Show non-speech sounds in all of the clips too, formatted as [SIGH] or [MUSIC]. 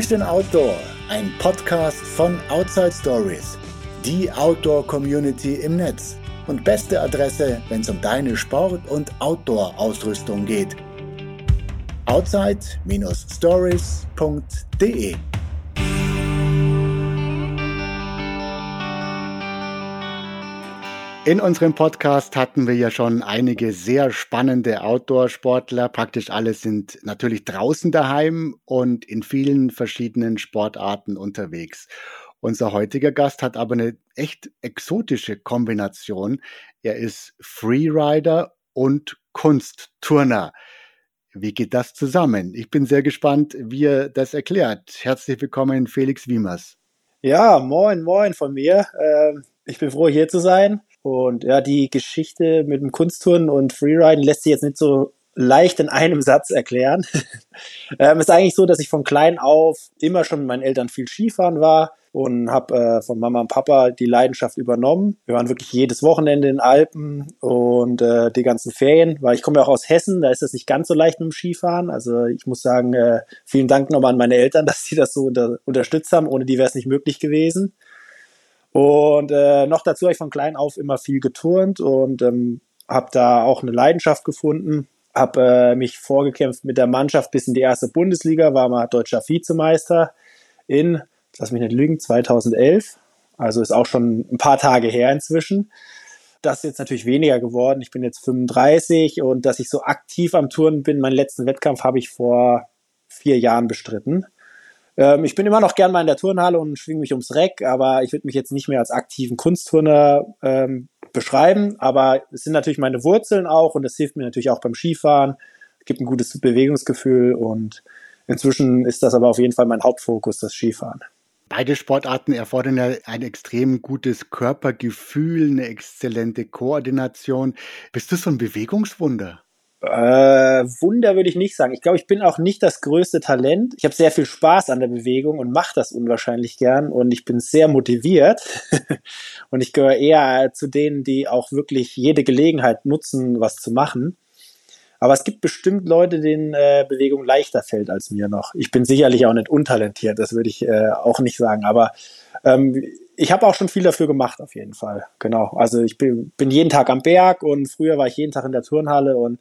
Fashion Outdoor, ein Podcast von Outside Stories, die Outdoor-Community im Netz und beste Adresse, wenn es um deine Sport- und Outdoor-Ausrüstung geht. Outside-stories.de In unserem Podcast hatten wir ja schon einige sehr spannende Outdoor-Sportler. Praktisch alle sind natürlich draußen daheim und in vielen verschiedenen Sportarten unterwegs. Unser heutiger Gast hat aber eine echt exotische Kombination. Er ist Freerider und Kunstturner. Wie geht das zusammen? Ich bin sehr gespannt, wie er das erklärt. Herzlich willkommen, Felix Wiemers. Ja, moin, moin von mir. Ähm, ich bin froh, hier zu sein. Und ja, die Geschichte mit dem Kunstturnen und Freeriden lässt sich jetzt nicht so leicht in einem Satz erklären. [LAUGHS] ähm, ist eigentlich so, dass ich von klein auf immer schon mit meinen Eltern viel Skifahren war und habe äh, von Mama und Papa die Leidenschaft übernommen. Wir waren wirklich jedes Wochenende in den Alpen und äh, die ganzen Ferien, weil ich komme ja auch aus Hessen, da ist das nicht ganz so leicht mit dem Skifahren. Also ich muss sagen, äh, vielen Dank nochmal an meine Eltern, [LAUGHS] dass sie das so unter unterstützt haben. Ohne die wäre es nicht möglich gewesen. Und äh, noch dazu habe ich von klein auf immer viel geturnt und ähm, habe da auch eine Leidenschaft gefunden. Habe äh, mich vorgekämpft mit der Mannschaft bis in die erste Bundesliga, war mal deutscher Vizemeister in, lass mich nicht lügen, 2011. Also ist auch schon ein paar Tage her inzwischen. Das ist jetzt natürlich weniger geworden. Ich bin jetzt 35 und dass ich so aktiv am Turnen bin, meinen letzten Wettkampf habe ich vor vier Jahren bestritten. Ähm, ich bin immer noch gern mal in der Turnhalle und schwinge mich ums Reck, aber ich würde mich jetzt nicht mehr als aktiven Kunstturner ähm, beschreiben. Aber es sind natürlich meine Wurzeln auch und das hilft mir natürlich auch beim Skifahren. Es gibt ein gutes Bewegungsgefühl und inzwischen ist das aber auf jeden Fall mein Hauptfokus, das Skifahren. Beide Sportarten erfordern ja ein extrem gutes Körpergefühl, eine exzellente Koordination. Bist du so ein Bewegungswunder? Äh, Wunder würde ich nicht sagen. Ich glaube, ich bin auch nicht das größte Talent. Ich habe sehr viel Spaß an der Bewegung und mache das unwahrscheinlich gern und ich bin sehr motiviert. [LAUGHS] und ich gehöre eher zu denen, die auch wirklich jede Gelegenheit nutzen, was zu machen. Aber es gibt bestimmt Leute, denen äh, Bewegung leichter fällt als mir noch. Ich bin sicherlich auch nicht untalentiert, das würde ich äh, auch nicht sagen. Aber ähm, ich habe auch schon viel dafür gemacht, auf jeden Fall. Genau. Also ich bin, bin jeden Tag am Berg und früher war ich jeden Tag in der Turnhalle und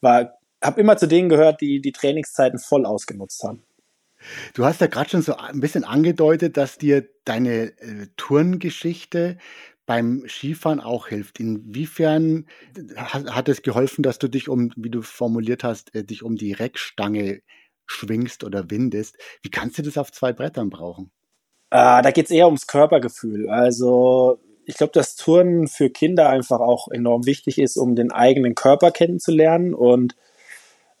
war, habe immer zu denen gehört, die die Trainingszeiten voll ausgenutzt haben. Du hast ja gerade schon so ein bisschen angedeutet, dass dir deine äh, Turngeschichte beim Skifahren auch hilft. Inwiefern hat, hat, es geholfen, dass du dich um, wie du formuliert hast, äh, dich um die Reckstange schwingst oder windest? Wie kannst du das auf zwei Brettern brauchen? Äh, da geht es eher ums Körpergefühl. Also ich glaube, dass Turnen für Kinder einfach auch enorm wichtig ist, um den eigenen Körper kennenzulernen und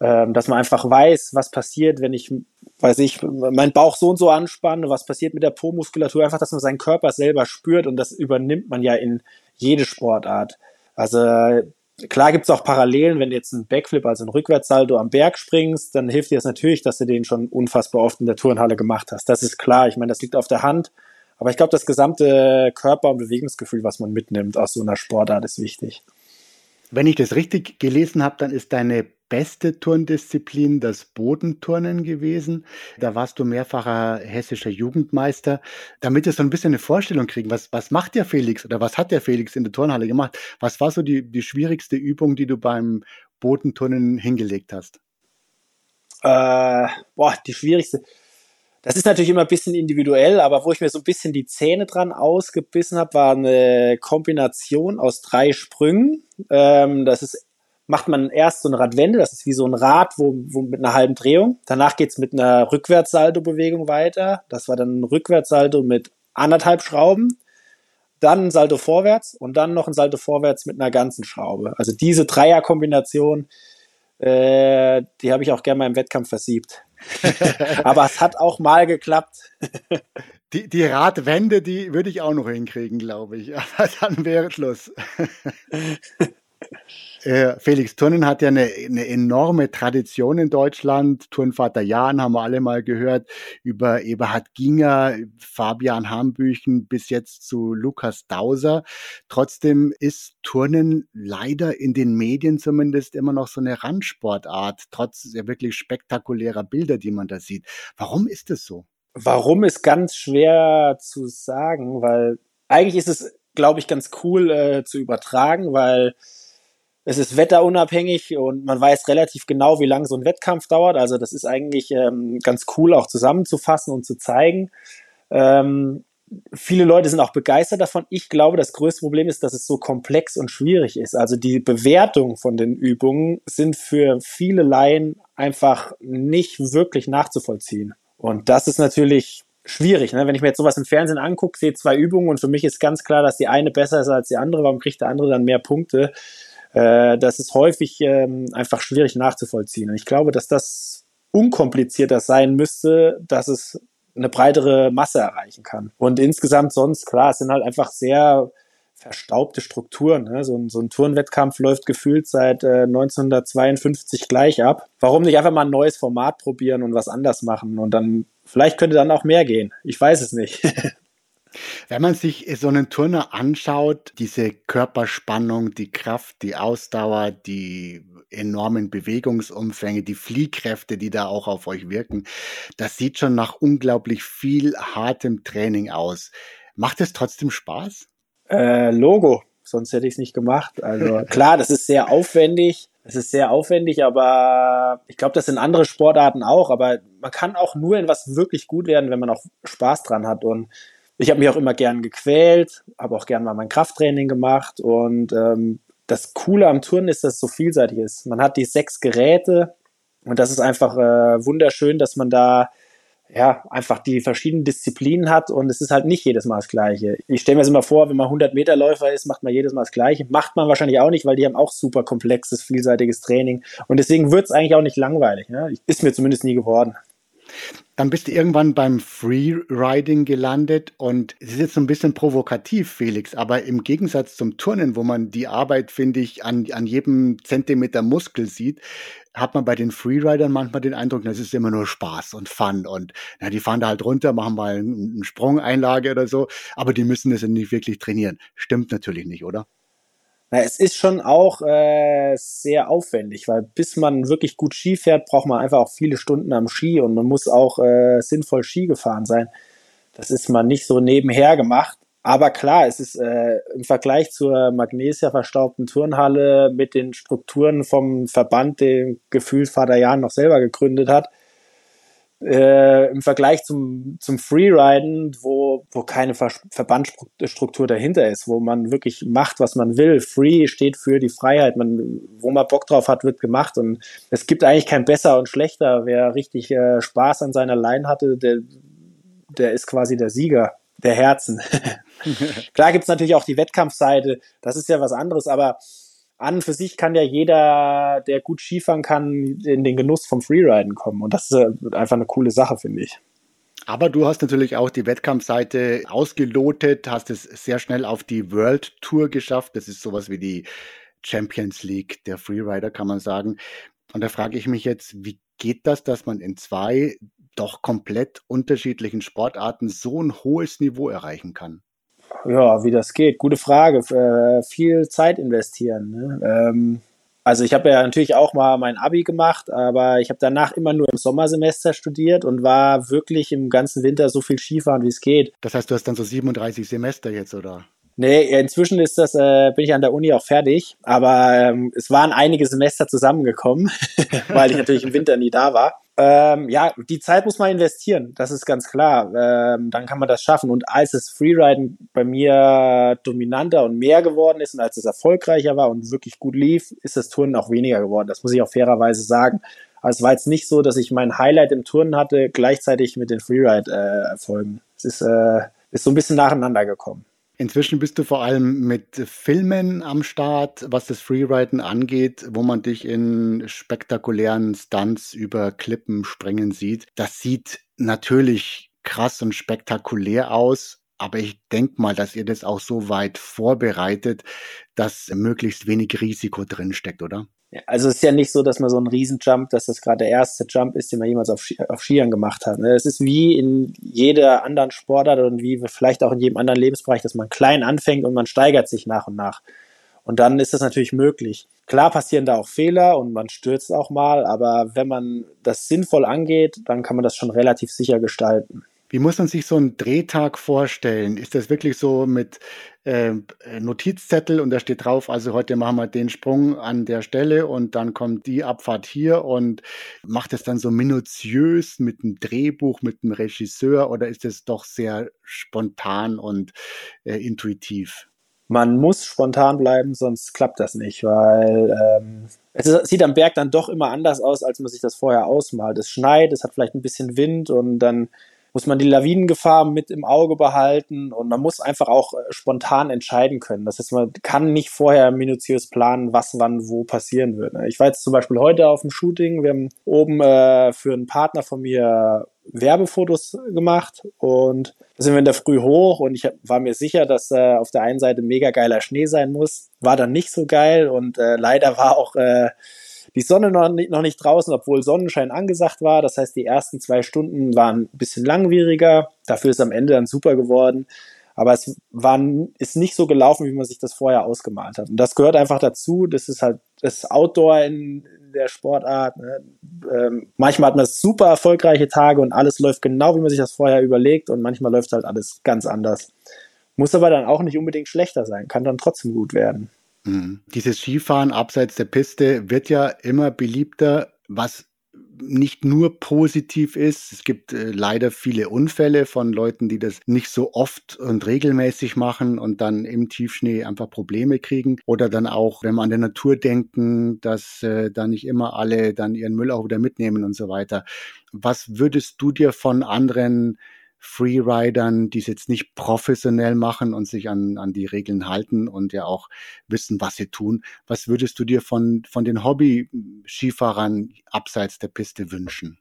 ähm, dass man einfach weiß, was passiert, wenn ich, weiß ich, meinen Bauch so und so anspanne, was passiert mit der Po-Muskulatur, einfach, dass man seinen Körper selber spürt und das übernimmt man ja in jede Sportart. Also klar gibt's auch Parallelen, wenn du jetzt einen Backflip, also einen Rückwärtssalto am Berg springst, dann hilft dir das natürlich, dass du den schon unfassbar oft in der Turnhalle gemacht hast. Das ist klar, ich meine, das liegt auf der Hand. Aber ich glaube, das gesamte Körper- und Bewegungsgefühl, was man mitnimmt aus so einer Sportart, ist wichtig. Wenn ich das richtig gelesen habe, dann ist deine beste Turndisziplin das Bodenturnen gewesen. Da warst du mehrfacher hessischer Jugendmeister. Damit wir so ein bisschen eine Vorstellung kriegen, was, was macht der Felix oder was hat der Felix in der Turnhalle gemacht? Was war so die, die schwierigste Übung, die du beim Bodenturnen hingelegt hast? Äh, boah, die schwierigste. Das ist natürlich immer ein bisschen individuell, aber wo ich mir so ein bisschen die Zähne dran ausgebissen habe, war eine Kombination aus drei Sprüngen. Ähm, das ist, macht man erst so eine Radwende, das ist wie so ein Rad, wo, wo mit einer halben Drehung. Danach geht's mit einer Rückwärtssalto-Bewegung weiter. Das war dann ein Rückwärtssalto mit anderthalb Schrauben. Dann ein Salto vorwärts und dann noch ein Salto vorwärts mit einer ganzen Schraube. Also diese Dreierkombination, äh, die habe ich auch gerne mal im Wettkampf versiebt. [LAUGHS] Aber es hat auch mal geklappt. Die, die Radwende, die würde ich auch noch hinkriegen, glaube ich. Aber dann wäre Schluss. [LAUGHS] Äh, Felix, Turnen hat ja eine, eine, enorme Tradition in Deutschland. Turnvater Jan haben wir alle mal gehört, über Eberhard Ginger, Fabian Hambüchen bis jetzt zu Lukas Dauser. Trotzdem ist Turnen leider in den Medien zumindest immer noch so eine Randsportart, trotz der wirklich spektakulärer Bilder, die man da sieht. Warum ist es so? Warum ist ganz schwer zu sagen, weil eigentlich ist es, glaube ich, ganz cool äh, zu übertragen, weil es ist wetterunabhängig und man weiß relativ genau, wie lange so ein Wettkampf dauert. Also das ist eigentlich ähm, ganz cool auch zusammenzufassen und zu zeigen. Ähm, viele Leute sind auch begeistert davon. Ich glaube, das größte Problem ist, dass es so komplex und schwierig ist. Also die Bewertung von den Übungen sind für viele Laien einfach nicht wirklich nachzuvollziehen. Und das ist natürlich schwierig. Ne? Wenn ich mir jetzt sowas im Fernsehen angucke, sehe zwei Übungen und für mich ist ganz klar, dass die eine besser ist als die andere. Warum kriegt der andere dann mehr Punkte? Äh, das ist häufig ähm, einfach schwierig nachzuvollziehen. Und ich glaube, dass das unkomplizierter sein müsste, dass es eine breitere Masse erreichen kann. Und insgesamt sonst, klar, es sind halt einfach sehr verstaubte Strukturen. Ne? So, ein, so ein Turnwettkampf läuft gefühlt seit äh, 1952 gleich ab. Warum nicht einfach mal ein neues Format probieren und was anders machen und dann vielleicht könnte dann auch mehr gehen. Ich weiß es nicht. [LAUGHS] Wenn man sich so einen Turner anschaut, diese Körperspannung, die Kraft, die Ausdauer, die enormen Bewegungsumfänge, die Fliehkräfte, die da auch auf euch wirken, das sieht schon nach unglaublich viel hartem Training aus. Macht es trotzdem Spaß? Äh, Logo, sonst hätte ich es nicht gemacht. Also [LAUGHS] klar, das ist sehr aufwendig. Es ist sehr aufwendig, aber ich glaube, das sind andere Sportarten auch. Aber man kann auch nur in was wirklich gut werden, wenn man auch Spaß dran hat. Und ich habe mich auch immer gern gequält, habe auch gern mal mein Krafttraining gemacht und ähm, das Coole am Turnen ist, dass es so vielseitig ist. Man hat die sechs Geräte und das ist einfach äh, wunderschön, dass man da ja einfach die verschiedenen Disziplinen hat und es ist halt nicht jedes Mal das Gleiche. Ich stelle mir das immer vor, wenn man 100 Meter Läufer ist, macht man jedes Mal das Gleiche. Macht man wahrscheinlich auch nicht, weil die haben auch super komplexes, vielseitiges Training und deswegen wird es eigentlich auch nicht langweilig. Ne? Ist mir zumindest nie geworden. Dann bist du irgendwann beim Freeriding gelandet und es ist jetzt so ein bisschen provokativ, Felix, aber im Gegensatz zum Turnen, wo man die Arbeit, finde ich, an, an jedem Zentimeter Muskel sieht, hat man bei den Freeridern manchmal den Eindruck, das ist immer nur Spaß und Fun und na, die fahren da halt runter, machen mal eine Sprungeinlage oder so, aber die müssen das nicht wirklich trainieren. Stimmt natürlich nicht, oder? Na, es ist schon auch äh, sehr aufwendig, weil bis man wirklich gut Ski fährt, braucht man einfach auch viele Stunden am Ski und man muss auch äh, sinnvoll Ski gefahren sein. Das ist man nicht so nebenher gemacht. Aber klar, es ist äh, im Vergleich zur Magnesia verstaubten Turnhalle mit den Strukturen vom Verband, den gefühlt Vater Jan noch selber gegründet hat, äh, im Vergleich zum, zum Freeriden, wo, wo keine Ver Verbandsstruktur dahinter ist, wo man wirklich macht, was man will. Free steht für die Freiheit. Man, wo man Bock drauf hat, wird gemacht. Und es gibt eigentlich kein besser und schlechter. Wer richtig äh, Spaß an seiner Line hatte, der, der ist quasi der Sieger der Herzen. [LAUGHS] Klar gibt's natürlich auch die Wettkampfseite, das ist ja was anderes, aber an und für sich kann ja jeder, der gut Skifahren kann, in den Genuss vom Freeriden kommen. Und das ist äh, einfach eine coole Sache, finde ich. Aber du hast natürlich auch die Wettkampfseite ausgelotet, hast es sehr schnell auf die World Tour geschafft. Das ist sowas wie die Champions League der Freerider, kann man sagen. Und da frage ich mich jetzt, wie geht das, dass man in zwei doch komplett unterschiedlichen Sportarten so ein hohes Niveau erreichen kann? Ja, wie das geht, gute Frage. Äh, viel Zeit investieren. Ne? Ähm, also ich habe ja natürlich auch mal mein Abi gemacht, aber ich habe danach immer nur im Sommersemester studiert und war wirklich im ganzen Winter so viel Skifahren, wie es geht. Das heißt, du hast dann so 37 Semester jetzt, oder? Nee, inzwischen ist das, äh, bin ich an der Uni auch fertig, aber ähm, es waren einige Semester zusammengekommen, [LAUGHS] weil ich natürlich im Winter nie da war. Ähm, ja, die Zeit muss man investieren, das ist ganz klar. Ähm, dann kann man das schaffen. Und als das Freeriden bei mir dominanter und mehr geworden ist und als es erfolgreicher war und wirklich gut lief, ist das Turnen auch weniger geworden. Das muss ich auch fairerweise sagen. Aber es war jetzt nicht so, dass ich mein Highlight im Turnen hatte, gleichzeitig mit den Freeride-Erfolgen. Äh, es ist, äh, ist so ein bisschen nacheinander gekommen. Inzwischen bist du vor allem mit Filmen am Start, was das Freeriden angeht, wo man dich in spektakulären Stunts über Klippen springen sieht. Das sieht natürlich krass und spektakulär aus, aber ich denke mal, dass ihr das auch so weit vorbereitet, dass möglichst wenig Risiko drinsteckt, oder? Also es ist ja nicht so, dass man so einen Riesenjump, dass das gerade der erste Jump ist, den man jemals auf, auf Skiern gemacht hat. Ne? Es ist wie in jeder anderen Sportart und wie vielleicht auch in jedem anderen Lebensbereich, dass man klein anfängt und man steigert sich nach und nach. Und dann ist das natürlich möglich. Klar passieren da auch Fehler und man stürzt auch mal, aber wenn man das sinnvoll angeht, dann kann man das schon relativ sicher gestalten. Wie muss man sich so einen Drehtag vorstellen? Ist das wirklich so mit äh, Notizzettel und da steht drauf, also heute machen wir den Sprung an der Stelle und dann kommt die Abfahrt hier und macht es dann so minutiös mit einem Drehbuch, mit einem Regisseur oder ist es doch sehr spontan und äh, intuitiv? Man muss spontan bleiben, sonst klappt das nicht, weil ähm, es sieht am Berg dann doch immer anders aus, als man sich das vorher ausmalt. Es schneit, es hat vielleicht ein bisschen Wind und dann muss man die Lawinengefahr mit im Auge behalten und man muss einfach auch äh, spontan entscheiden können. Das heißt, man kann nicht vorher minutiös planen, was wann wo passieren wird. Ich war jetzt zum Beispiel heute auf dem Shooting. Wir haben oben äh, für einen Partner von mir Werbefotos gemacht und da sind wir in der Früh hoch und ich war mir sicher, dass äh, auf der einen Seite mega geiler Schnee sein muss. War dann nicht so geil und äh, leider war auch äh, die Sonne noch nicht, noch nicht draußen, obwohl Sonnenschein angesagt war. Das heißt, die ersten zwei Stunden waren ein bisschen langwieriger. Dafür ist am Ende dann super geworden. Aber es war, ist nicht so gelaufen, wie man sich das vorher ausgemalt hat. Und das gehört einfach dazu. Das ist halt das Outdoor in, der Sportart. Ne? Ähm, manchmal hat man super erfolgreiche Tage und alles läuft genau, wie man sich das vorher überlegt. Und manchmal läuft halt alles ganz anders. Muss aber dann auch nicht unbedingt schlechter sein, kann dann trotzdem gut werden. Mhm. Dieses Skifahren abseits der Piste wird ja immer beliebter, was nicht nur positiv ist. Es gibt äh, leider viele Unfälle von Leuten, die das nicht so oft und regelmäßig machen und dann im Tiefschnee einfach Probleme kriegen. Oder dann auch, wenn wir an der Natur denken, dass äh, da nicht immer alle dann ihren Müll auch wieder mitnehmen und so weiter. Was würdest du dir von anderen Freeridern, die es jetzt nicht professionell machen und sich an, an die Regeln halten und ja auch wissen, was sie tun. Was würdest du dir von, von den Hobby-Skifahrern abseits der Piste wünschen?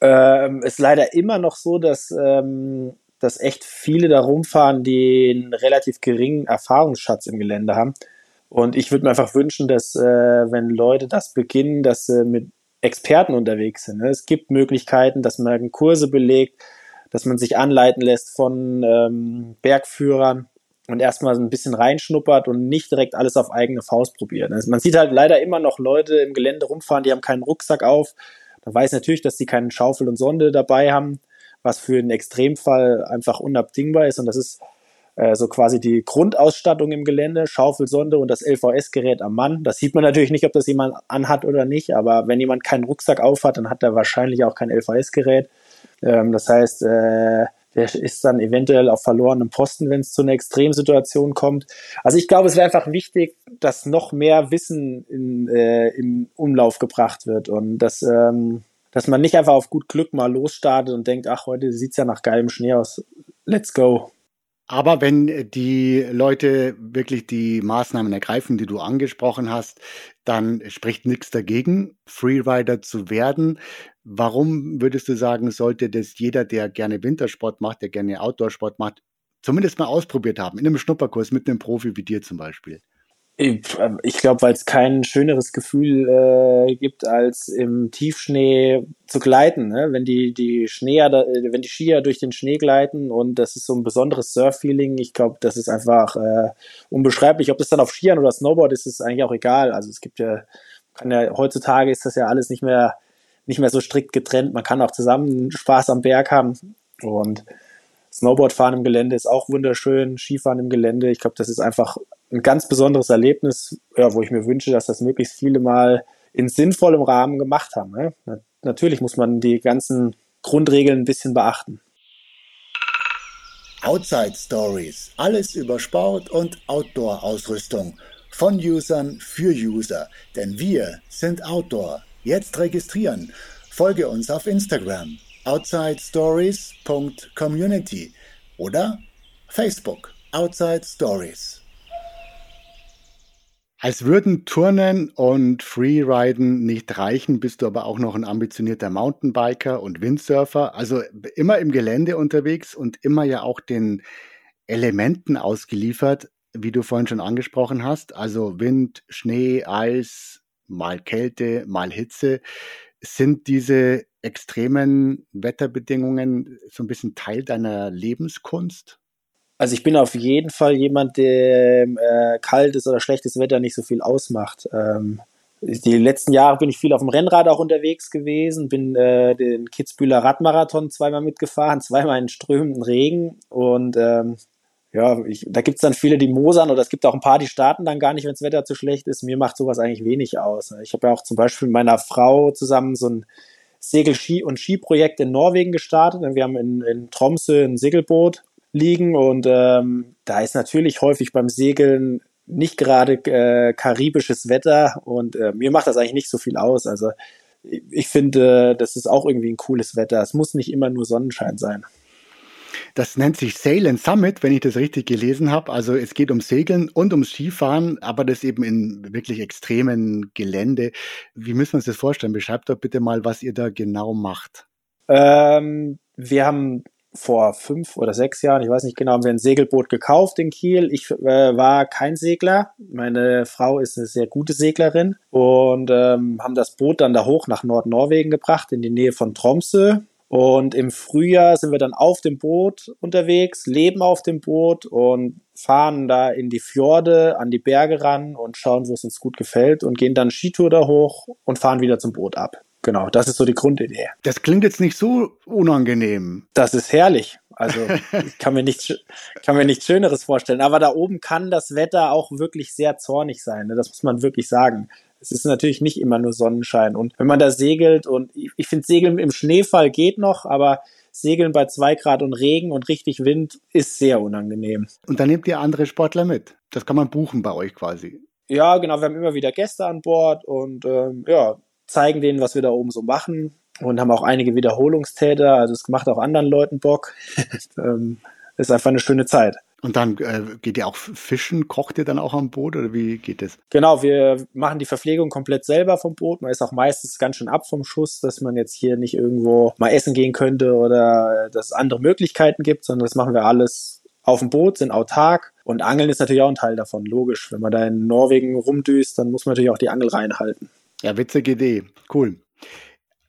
Ähm, ist leider immer noch so, dass, ähm, dass echt viele da rumfahren, die einen relativ geringen Erfahrungsschatz im Gelände haben. Und ich würde mir einfach wünschen, dass, äh, wenn Leute das beginnen, dass sie mit Experten unterwegs sind. Es gibt Möglichkeiten, dass man Kurse belegt, dass man sich anleiten lässt von ähm, Bergführern und erstmal ein bisschen reinschnuppert und nicht direkt alles auf eigene Faust probiert. Also man sieht halt leider immer noch Leute im Gelände rumfahren, die haben keinen Rucksack auf. Da weiß natürlich, dass die keinen Schaufel und Sonde dabei haben, was für einen Extremfall einfach unabdingbar ist. Und das ist äh, so quasi die Grundausstattung im Gelände, Schaufel, Sonde und das LVS-Gerät am Mann. Das sieht man natürlich nicht, ob das jemand anhat oder nicht, aber wenn jemand keinen Rucksack aufhat, dann hat er wahrscheinlich auch kein LVS-Gerät. Ähm, das heißt, äh, der ist dann eventuell auf verlorenem Posten, wenn es zu einer Extremsituation kommt. Also ich glaube, es wäre einfach wichtig, dass noch mehr Wissen in, äh, im Umlauf gebracht wird und dass, ähm, dass man nicht einfach auf gut Glück mal losstartet und denkt, ach, heute sieht's ja nach geilem Schnee aus. Let's go. Aber wenn die Leute wirklich die Maßnahmen ergreifen, die du angesprochen hast, dann spricht nichts dagegen, Freerider zu werden. Warum würdest du sagen, sollte das jeder, der gerne Wintersport macht, der gerne Outdoorsport macht, zumindest mal ausprobiert haben, in einem Schnupperkurs mit einem Profi wie dir zum Beispiel? Ich glaube, weil es kein schöneres Gefühl äh, gibt, als im Tiefschnee zu gleiten. Ne? Wenn die die Schneer, wenn die Skier durch den Schnee gleiten und das ist so ein besonderes Surf-Feeling. Ich glaube, das ist einfach äh, unbeschreiblich. Ob das dann auf Skiern oder Snowboard ist, ist eigentlich auch egal. Also es gibt ja, ja heutzutage ist das ja alles nicht mehr nicht mehr so strikt getrennt. Man kann auch zusammen Spaß am Berg haben und Snowboardfahren im Gelände ist auch wunderschön, Skifahren im Gelände. Ich glaube, das ist einfach ein ganz besonderes Erlebnis, ja, wo ich mir wünsche, dass das möglichst viele mal in sinnvollem Rahmen gemacht haben. Ne? Natürlich muss man die ganzen Grundregeln ein bisschen beachten. Outside Stories. Alles über Sport und Outdoor-Ausrüstung. Von Usern für User. Denn wir sind Outdoor. Jetzt registrieren. Folge uns auf Instagram outsidestories.community oder Facebook Outside Stories. Als würden Turnen und Freeriden nicht reichen, bist du aber auch noch ein ambitionierter Mountainbiker und Windsurfer, also immer im Gelände unterwegs und immer ja auch den Elementen ausgeliefert, wie du vorhin schon angesprochen hast. Also Wind, Schnee, Eis, mal Kälte, mal Hitze. Sind diese extremen Wetterbedingungen so ein bisschen Teil deiner Lebenskunst? Also ich bin auf jeden Fall jemand, der äh, kaltes oder schlechtes Wetter nicht so viel ausmacht. Ähm, die letzten Jahre bin ich viel auf dem Rennrad auch unterwegs gewesen, bin äh, den Kitzbühler Radmarathon zweimal mitgefahren, [LAUGHS] zweimal in strömenden Regen und ähm, ja, ich, da gibt's dann viele, die mosern oder es gibt auch ein paar, die starten dann gar nicht, wenn das Wetter zu schlecht ist. Mir macht sowas eigentlich wenig aus. Ich habe ja auch zum Beispiel mit meiner Frau zusammen so ein Segel-Ski- und Skiprojekt in Norwegen gestartet. Wir haben in, in Tromsø ein Segelboot liegen und ähm, da ist natürlich häufig beim Segeln nicht gerade äh, karibisches Wetter und äh, mir macht das eigentlich nicht so viel aus. Also ich, ich finde, äh, das ist auch irgendwie ein cooles Wetter. Es muss nicht immer nur Sonnenschein sein. Das nennt sich Sail and Summit, wenn ich das richtig gelesen habe. Also es geht um Segeln und ums Skifahren, aber das eben in wirklich extremen Gelände. Wie müssen wir uns das vorstellen? Beschreibt doch bitte mal, was ihr da genau macht. Ähm, wir haben vor fünf oder sechs Jahren, ich weiß nicht genau, haben wir ein Segelboot gekauft in Kiel. Ich äh, war kein Segler. Meine Frau ist eine sehr gute Seglerin und ähm, haben das Boot dann da hoch nach Nordnorwegen gebracht, in die Nähe von Tromsø. Und im Frühjahr sind wir dann auf dem Boot unterwegs, leben auf dem Boot und fahren da in die Fjorde, an die Berge ran und schauen, wo es uns gut gefällt und gehen dann Skitour da hoch und fahren wieder zum Boot ab. Genau, das ist so die Grundidee. Das klingt jetzt nicht so unangenehm. Das ist herrlich. Also [LAUGHS] ich kann mir nichts, kann mir nichts Schöneres vorstellen. Aber da oben kann das Wetter auch wirklich sehr zornig sein. Ne? Das muss man wirklich sagen. Es ist natürlich nicht immer nur Sonnenschein. Und wenn man da segelt und ich, ich finde Segeln im Schneefall geht noch, aber Segeln bei zwei Grad und Regen und richtig Wind ist sehr unangenehm. Und dann nehmt ihr andere Sportler mit. Das kann man buchen bei euch quasi. Ja, genau. Wir haben immer wieder Gäste an Bord und ähm, ja, zeigen denen, was wir da oben so machen und haben auch einige Wiederholungstäter. Also es macht auch anderen Leuten Bock. [LAUGHS] ähm, ist einfach eine schöne Zeit. Und dann äh, geht ihr auch fischen, kocht ihr dann auch am Boot oder wie geht es? Genau, wir machen die Verpflegung komplett selber vom Boot. Man ist auch meistens ganz schön ab vom Schuss, dass man jetzt hier nicht irgendwo mal essen gehen könnte oder dass es andere Möglichkeiten gibt, sondern das machen wir alles auf dem Boot, sind autark. Und Angeln ist natürlich auch ein Teil davon, logisch. Wenn man da in Norwegen rumdüst, dann muss man natürlich auch die Angel reinhalten. Ja, witzige Idee. Cool.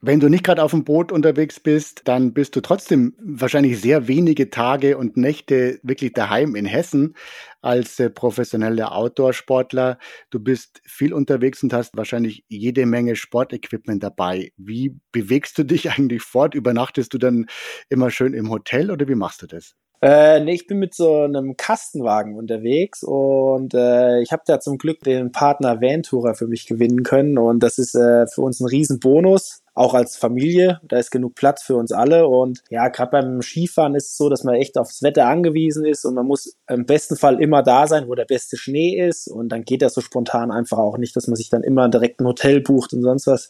Wenn du nicht gerade auf dem Boot unterwegs bist, dann bist du trotzdem wahrscheinlich sehr wenige Tage und Nächte wirklich daheim in Hessen als äh, professioneller Outdoor-Sportler. Du bist viel unterwegs und hast wahrscheinlich jede Menge Sportequipment dabei. Wie bewegst du dich [LAUGHS] eigentlich fort? Übernachtest du dann immer schön im Hotel oder wie machst du das? Äh, nee, ich bin mit so einem Kastenwagen unterwegs und äh, ich habe da zum Glück den Partner Vantourer für mich gewinnen können und das ist äh, für uns ein Riesenbonus, auch als Familie. Da ist genug Platz für uns alle und ja, gerade beim Skifahren ist es so, dass man echt aufs Wetter angewiesen ist und man muss im besten Fall immer da sein, wo der beste Schnee ist und dann geht das so spontan einfach auch nicht, dass man sich dann immer direkt ein Hotel bucht und sonst was.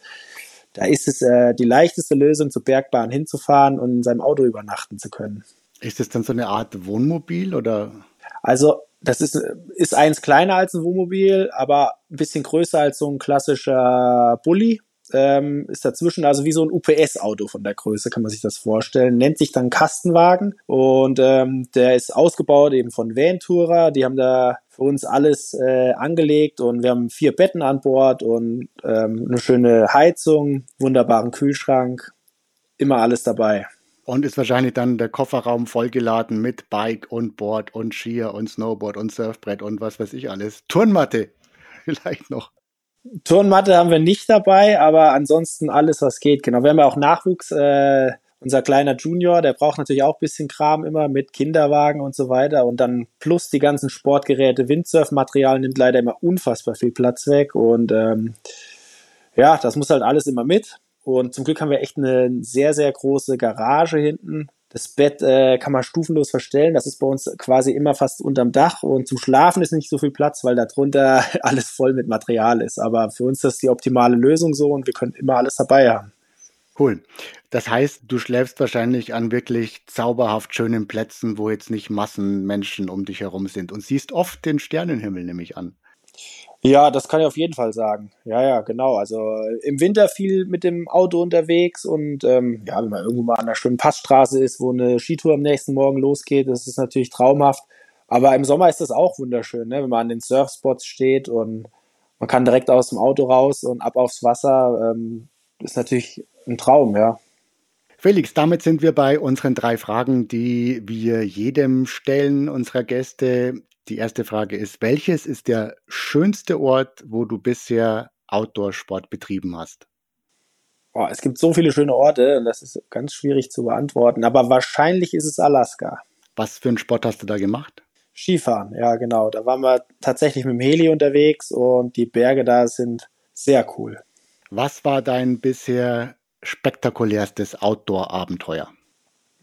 Da ist es äh, die leichteste Lösung, zur Bergbahn hinzufahren und in seinem Auto übernachten zu können. Ist das dann so eine Art Wohnmobil oder? Also das ist, ist eins kleiner als ein Wohnmobil, aber ein bisschen größer als so ein klassischer Bulli. Ähm, ist dazwischen also wie so ein UPS-Auto von der Größe, kann man sich das vorstellen. Nennt sich dann Kastenwagen und ähm, der ist ausgebaut eben von Ventura. Die haben da für uns alles äh, angelegt und wir haben vier Betten an Bord und ähm, eine schöne Heizung, wunderbaren Kühlschrank, immer alles dabei. Und ist wahrscheinlich dann der Kofferraum vollgeladen mit Bike und Board und Skier und Snowboard und Surfbrett und was weiß ich alles. Turnmatte [LAUGHS] vielleicht noch. Turnmatte haben wir nicht dabei, aber ansonsten alles, was geht. Genau, wir haben ja auch Nachwuchs. Äh, unser kleiner Junior, der braucht natürlich auch ein bisschen Kram immer mit Kinderwagen und so weiter. Und dann plus die ganzen Sportgeräte, Windsurfmaterial nimmt leider immer unfassbar viel Platz weg. Und ähm, ja, das muss halt alles immer mit. Und zum Glück haben wir echt eine sehr, sehr große Garage hinten. Das Bett äh, kann man stufenlos verstellen. Das ist bei uns quasi immer fast unterm Dach. Und zum Schlafen ist nicht so viel Platz, weil da drunter [LAUGHS] alles voll mit Material ist. Aber für uns ist das die optimale Lösung so und wir können immer alles dabei haben. Cool. Das heißt, du schläfst wahrscheinlich an wirklich zauberhaft schönen Plätzen, wo jetzt nicht Massen Menschen um dich herum sind und siehst oft den Sternenhimmel nämlich an. Ja, das kann ich auf jeden Fall sagen. Ja, ja, genau. Also im Winter viel mit dem Auto unterwegs und ähm, ja, wenn man irgendwo mal an einer schönen Passstraße ist, wo eine Skitour am nächsten Morgen losgeht, das ist natürlich traumhaft. Aber im Sommer ist das auch wunderschön, ne? wenn man an den Surfspots steht und man kann direkt aus dem Auto raus und ab aufs Wasser. Ähm, ist natürlich ein Traum, ja. Felix, damit sind wir bei unseren drei Fragen, die wir jedem stellen, unserer Gäste. Die erste Frage ist, welches ist der schönste Ort, wo du bisher Outdoor-Sport betrieben hast? Oh, es gibt so viele schöne Orte und das ist ganz schwierig zu beantworten, aber wahrscheinlich ist es Alaska. Was für einen Sport hast du da gemacht? Skifahren, ja genau. Da waren wir tatsächlich mit dem Heli unterwegs und die Berge da sind sehr cool. Was war dein bisher spektakulärstes Outdoor-Abenteuer?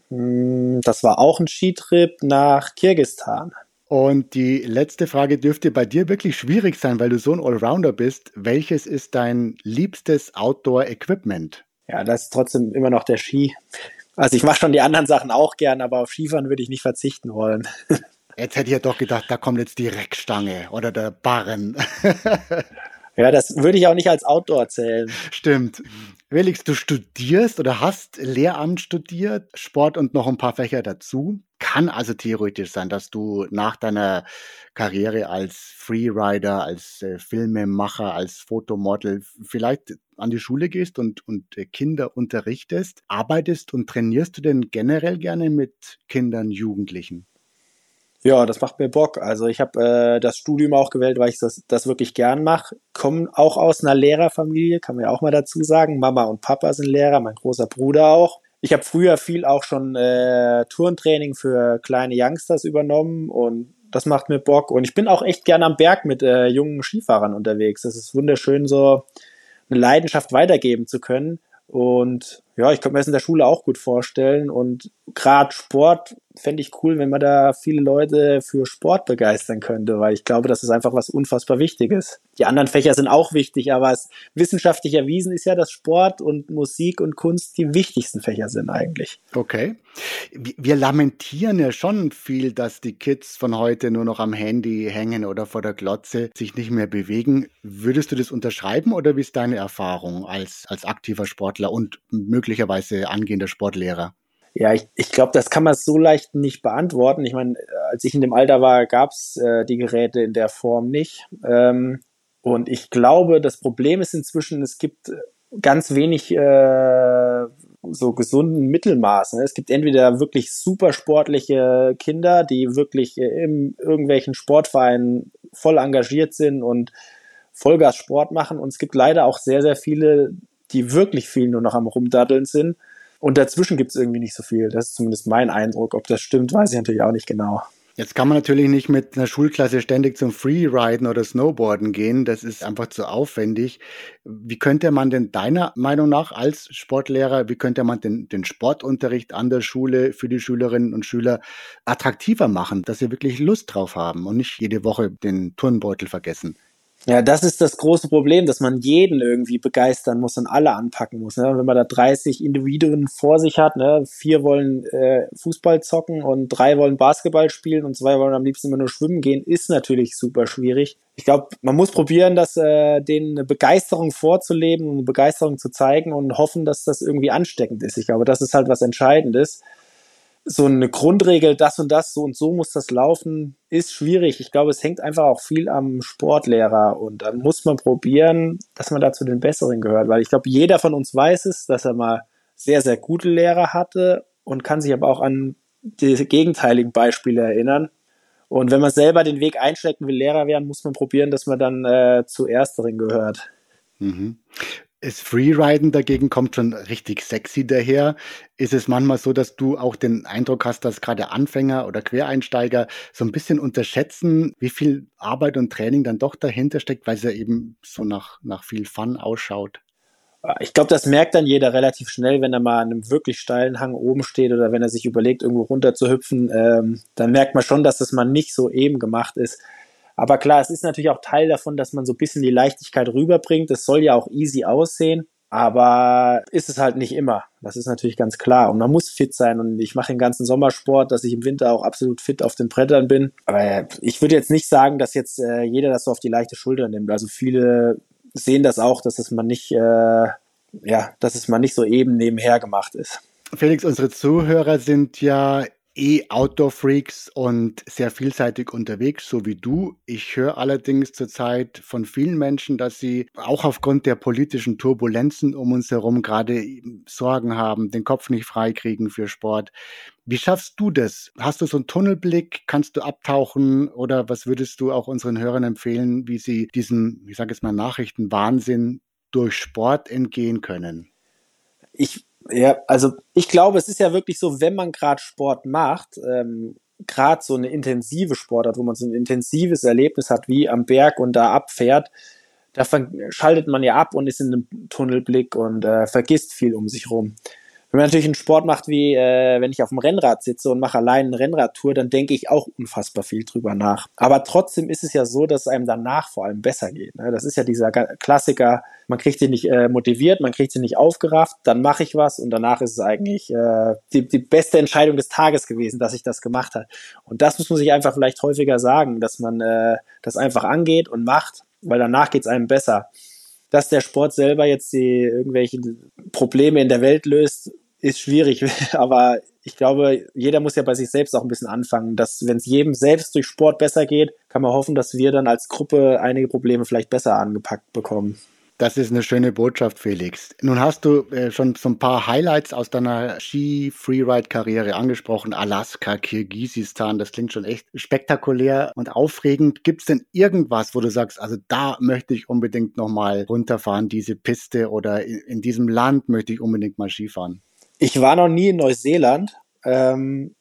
Hm, das war auch ein Skitrip nach Kirgistan. Und die letzte Frage dürfte bei dir wirklich schwierig sein, weil du so ein Allrounder bist. Welches ist dein liebstes Outdoor-Equipment? Ja, das ist trotzdem immer noch der Ski. Also ich mache schon die anderen Sachen auch gern, aber auf Skifahren würde ich nicht verzichten wollen. Jetzt hätte ich ja doch gedacht, da kommt jetzt die Reckstange oder der Barren. [LAUGHS] ja, das würde ich auch nicht als Outdoor zählen. Stimmt. Felix, du studierst oder hast Lehramt studiert, Sport und noch ein paar Fächer dazu. Kann also theoretisch sein, dass du nach deiner Karriere als Freerider, als äh, Filmemacher, als Fotomodel vielleicht an die Schule gehst und, und äh, Kinder unterrichtest. Arbeitest und trainierst du denn generell gerne mit Kindern, Jugendlichen? Ja, das macht mir Bock. Also ich habe äh, das Studium auch gewählt, weil ich das, das wirklich gern mache. Komme auch aus einer Lehrerfamilie, kann man ja auch mal dazu sagen. Mama und Papa sind Lehrer, mein großer Bruder auch. Ich habe früher viel auch schon äh, Turntraining für kleine Youngsters übernommen und das macht mir Bock. Und ich bin auch echt gern am Berg mit äh, jungen Skifahrern unterwegs. Das ist wunderschön, so eine Leidenschaft weitergeben zu können. Und ja, ich könnte mir das in der Schule auch gut vorstellen. Und gerade Sport fände ich cool, wenn man da viele Leute für Sport begeistern könnte, weil ich glaube, das ist einfach was unfassbar Wichtiges. Die anderen Fächer sind auch wichtig, aber es wissenschaftlich erwiesen ist ja, dass Sport und Musik und Kunst die wichtigsten Fächer sind eigentlich. Okay. Wir lamentieren ja schon viel, dass die Kids von heute nur noch am Handy hängen oder vor der Glotze sich nicht mehr bewegen. Würdest du das unterschreiben oder wie ist deine Erfahrung als, als aktiver Sportler und möglicherweise angehender Sportlehrer? Ja, ich, ich glaube, das kann man so leicht nicht beantworten. Ich meine, als ich in dem Alter war, gab's äh, die Geräte in der Form nicht. Ähm, und ich glaube, das Problem ist inzwischen, es gibt ganz wenig äh, so gesunden Mittelmaß. Ne? Es gibt entweder wirklich super sportliche Kinder, die wirklich in irgendwelchen Sportvereinen voll engagiert sind und Vollgas Sport machen. Und es gibt leider auch sehr, sehr viele, die wirklich viel nur noch am Rumdaddeln sind. Und dazwischen gibt es irgendwie nicht so viel. Das ist zumindest mein Eindruck. Ob das stimmt, weiß ich natürlich auch nicht genau. Jetzt kann man natürlich nicht mit einer Schulklasse ständig zum Freeriden oder Snowboarden gehen. Das ist einfach zu aufwendig. Wie könnte man denn deiner Meinung nach als Sportlehrer, wie könnte man den, den Sportunterricht an der Schule für die Schülerinnen und Schüler attraktiver machen, dass sie wirklich Lust drauf haben und nicht jede Woche den Turnbeutel vergessen? Ja, das ist das große Problem, dass man jeden irgendwie begeistern muss und alle anpacken muss. Ne? Wenn man da 30 Individuen vor sich hat, ne? vier wollen äh, Fußball zocken und drei wollen Basketball spielen und zwei wollen am liebsten immer nur schwimmen gehen, ist natürlich super schwierig. Ich glaube, man muss probieren, dass äh, denen eine Begeisterung vorzuleben und eine Begeisterung zu zeigen und hoffen, dass das irgendwie ansteckend ist. Ich glaube, das ist halt was Entscheidendes so eine Grundregel, das und das, so und so muss das laufen, ist schwierig. Ich glaube, es hängt einfach auch viel am Sportlehrer und dann muss man probieren, dass man da zu den Besseren gehört, weil ich glaube, jeder von uns weiß es, dass er mal sehr, sehr gute Lehrer hatte und kann sich aber auch an die gegenteiligen Beispiele erinnern. Und wenn man selber den Weg einschlägt und will Lehrer werden, muss man probieren, dass man dann äh, zu Ersteren gehört. Mhm. Das Freeriden dagegen kommt schon richtig sexy daher. Ist es manchmal so, dass du auch den Eindruck hast, dass gerade Anfänger oder Quereinsteiger so ein bisschen unterschätzen, wie viel Arbeit und Training dann doch dahinter steckt, weil es ja eben so nach, nach viel Fun ausschaut? Ich glaube, das merkt dann jeder relativ schnell, wenn er mal an einem wirklich steilen Hang oben steht oder wenn er sich überlegt, irgendwo runter zu hüpfen. Ähm, dann merkt man schon, dass das mal nicht so eben gemacht ist. Aber klar, es ist natürlich auch Teil davon, dass man so ein bisschen die Leichtigkeit rüberbringt. Es soll ja auch easy aussehen. Aber ist es halt nicht immer. Das ist natürlich ganz klar. Und man muss fit sein. Und ich mache den ganzen Sommersport, dass ich im Winter auch absolut fit auf den Brettern bin. Aber ich würde jetzt nicht sagen, dass jetzt äh, jeder das so auf die leichte Schulter nimmt. Also viele sehen das auch, dass es man nicht, äh, ja, dass es mal nicht so eben nebenher gemacht ist. Felix, unsere Zuhörer sind ja eh Outdoor-Freaks und sehr vielseitig unterwegs, so wie du. Ich höre allerdings zurzeit von vielen Menschen, dass sie auch aufgrund der politischen Turbulenzen um uns herum gerade Sorgen haben, den Kopf nicht freikriegen für Sport. Wie schaffst du das? Hast du so einen Tunnelblick? Kannst du abtauchen? Oder was würdest du auch unseren Hörern empfehlen, wie sie diesem, ich sage jetzt mal, Nachrichtenwahnsinn durch Sport entgehen können? Ich ja, also ich glaube, es ist ja wirklich so, wenn man gerade Sport macht, ähm, gerade so eine intensive Sportart, wo man so ein intensives Erlebnis hat, wie am Berg und da abfährt, da schaltet man ja ab und ist in einem Tunnelblick und äh, vergisst viel um sich rum. Wenn man natürlich einen Sport macht, wie äh, wenn ich auf dem Rennrad sitze und mache allein eine Rennradtour, dann denke ich auch unfassbar viel drüber nach. Aber trotzdem ist es ja so, dass es einem danach vor allem besser geht. Ne? Das ist ja dieser Klassiker, man kriegt sie nicht äh, motiviert, man kriegt sie nicht aufgerafft, dann mache ich was und danach ist es eigentlich äh, die, die beste Entscheidung des Tages gewesen, dass ich das gemacht habe. Und das muss man sich einfach vielleicht häufiger sagen, dass man äh, das einfach angeht und macht, weil danach geht es einem besser dass der Sport selber jetzt die irgendwelche Probleme in der Welt löst, ist schwierig, [LAUGHS] aber ich glaube, jeder muss ja bei sich selbst auch ein bisschen anfangen, dass wenn es jedem selbst durch Sport besser geht, kann man hoffen, dass wir dann als Gruppe einige Probleme vielleicht besser angepackt bekommen. Das ist eine schöne Botschaft, Felix. Nun hast du äh, schon so ein paar Highlights aus deiner Ski-Freeride-Karriere angesprochen. Alaska, Kirgisistan, das klingt schon echt spektakulär und aufregend. Gibt es denn irgendwas, wo du sagst, also da möchte ich unbedingt nochmal runterfahren, diese Piste oder in, in diesem Land möchte ich unbedingt mal Skifahren? Ich war noch nie in Neuseeland. Ähm,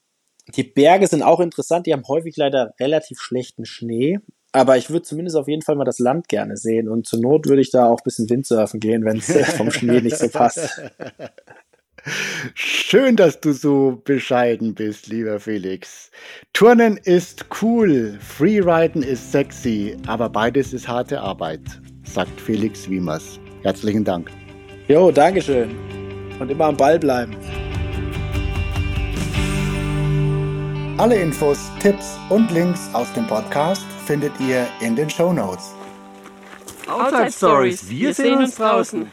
die Berge sind auch interessant. Die haben häufig leider relativ schlechten Schnee. Aber ich würde zumindest auf jeden Fall mal das Land gerne sehen. Und zur Not würde ich da auch ein bisschen Windsurfen gehen, wenn es [LAUGHS] vom Schnee nicht so passt. Schön, dass du so bescheiden bist, lieber Felix. Turnen ist cool, Freeriden ist sexy, aber beides ist harte Arbeit, sagt Felix Wiemers. Herzlichen Dank. Jo, Dankeschön und immer am Ball bleiben. Alle Infos, Tipps und Links aus dem Podcast findet ihr in den Show Notes. Outside Stories, wir sehen uns draußen.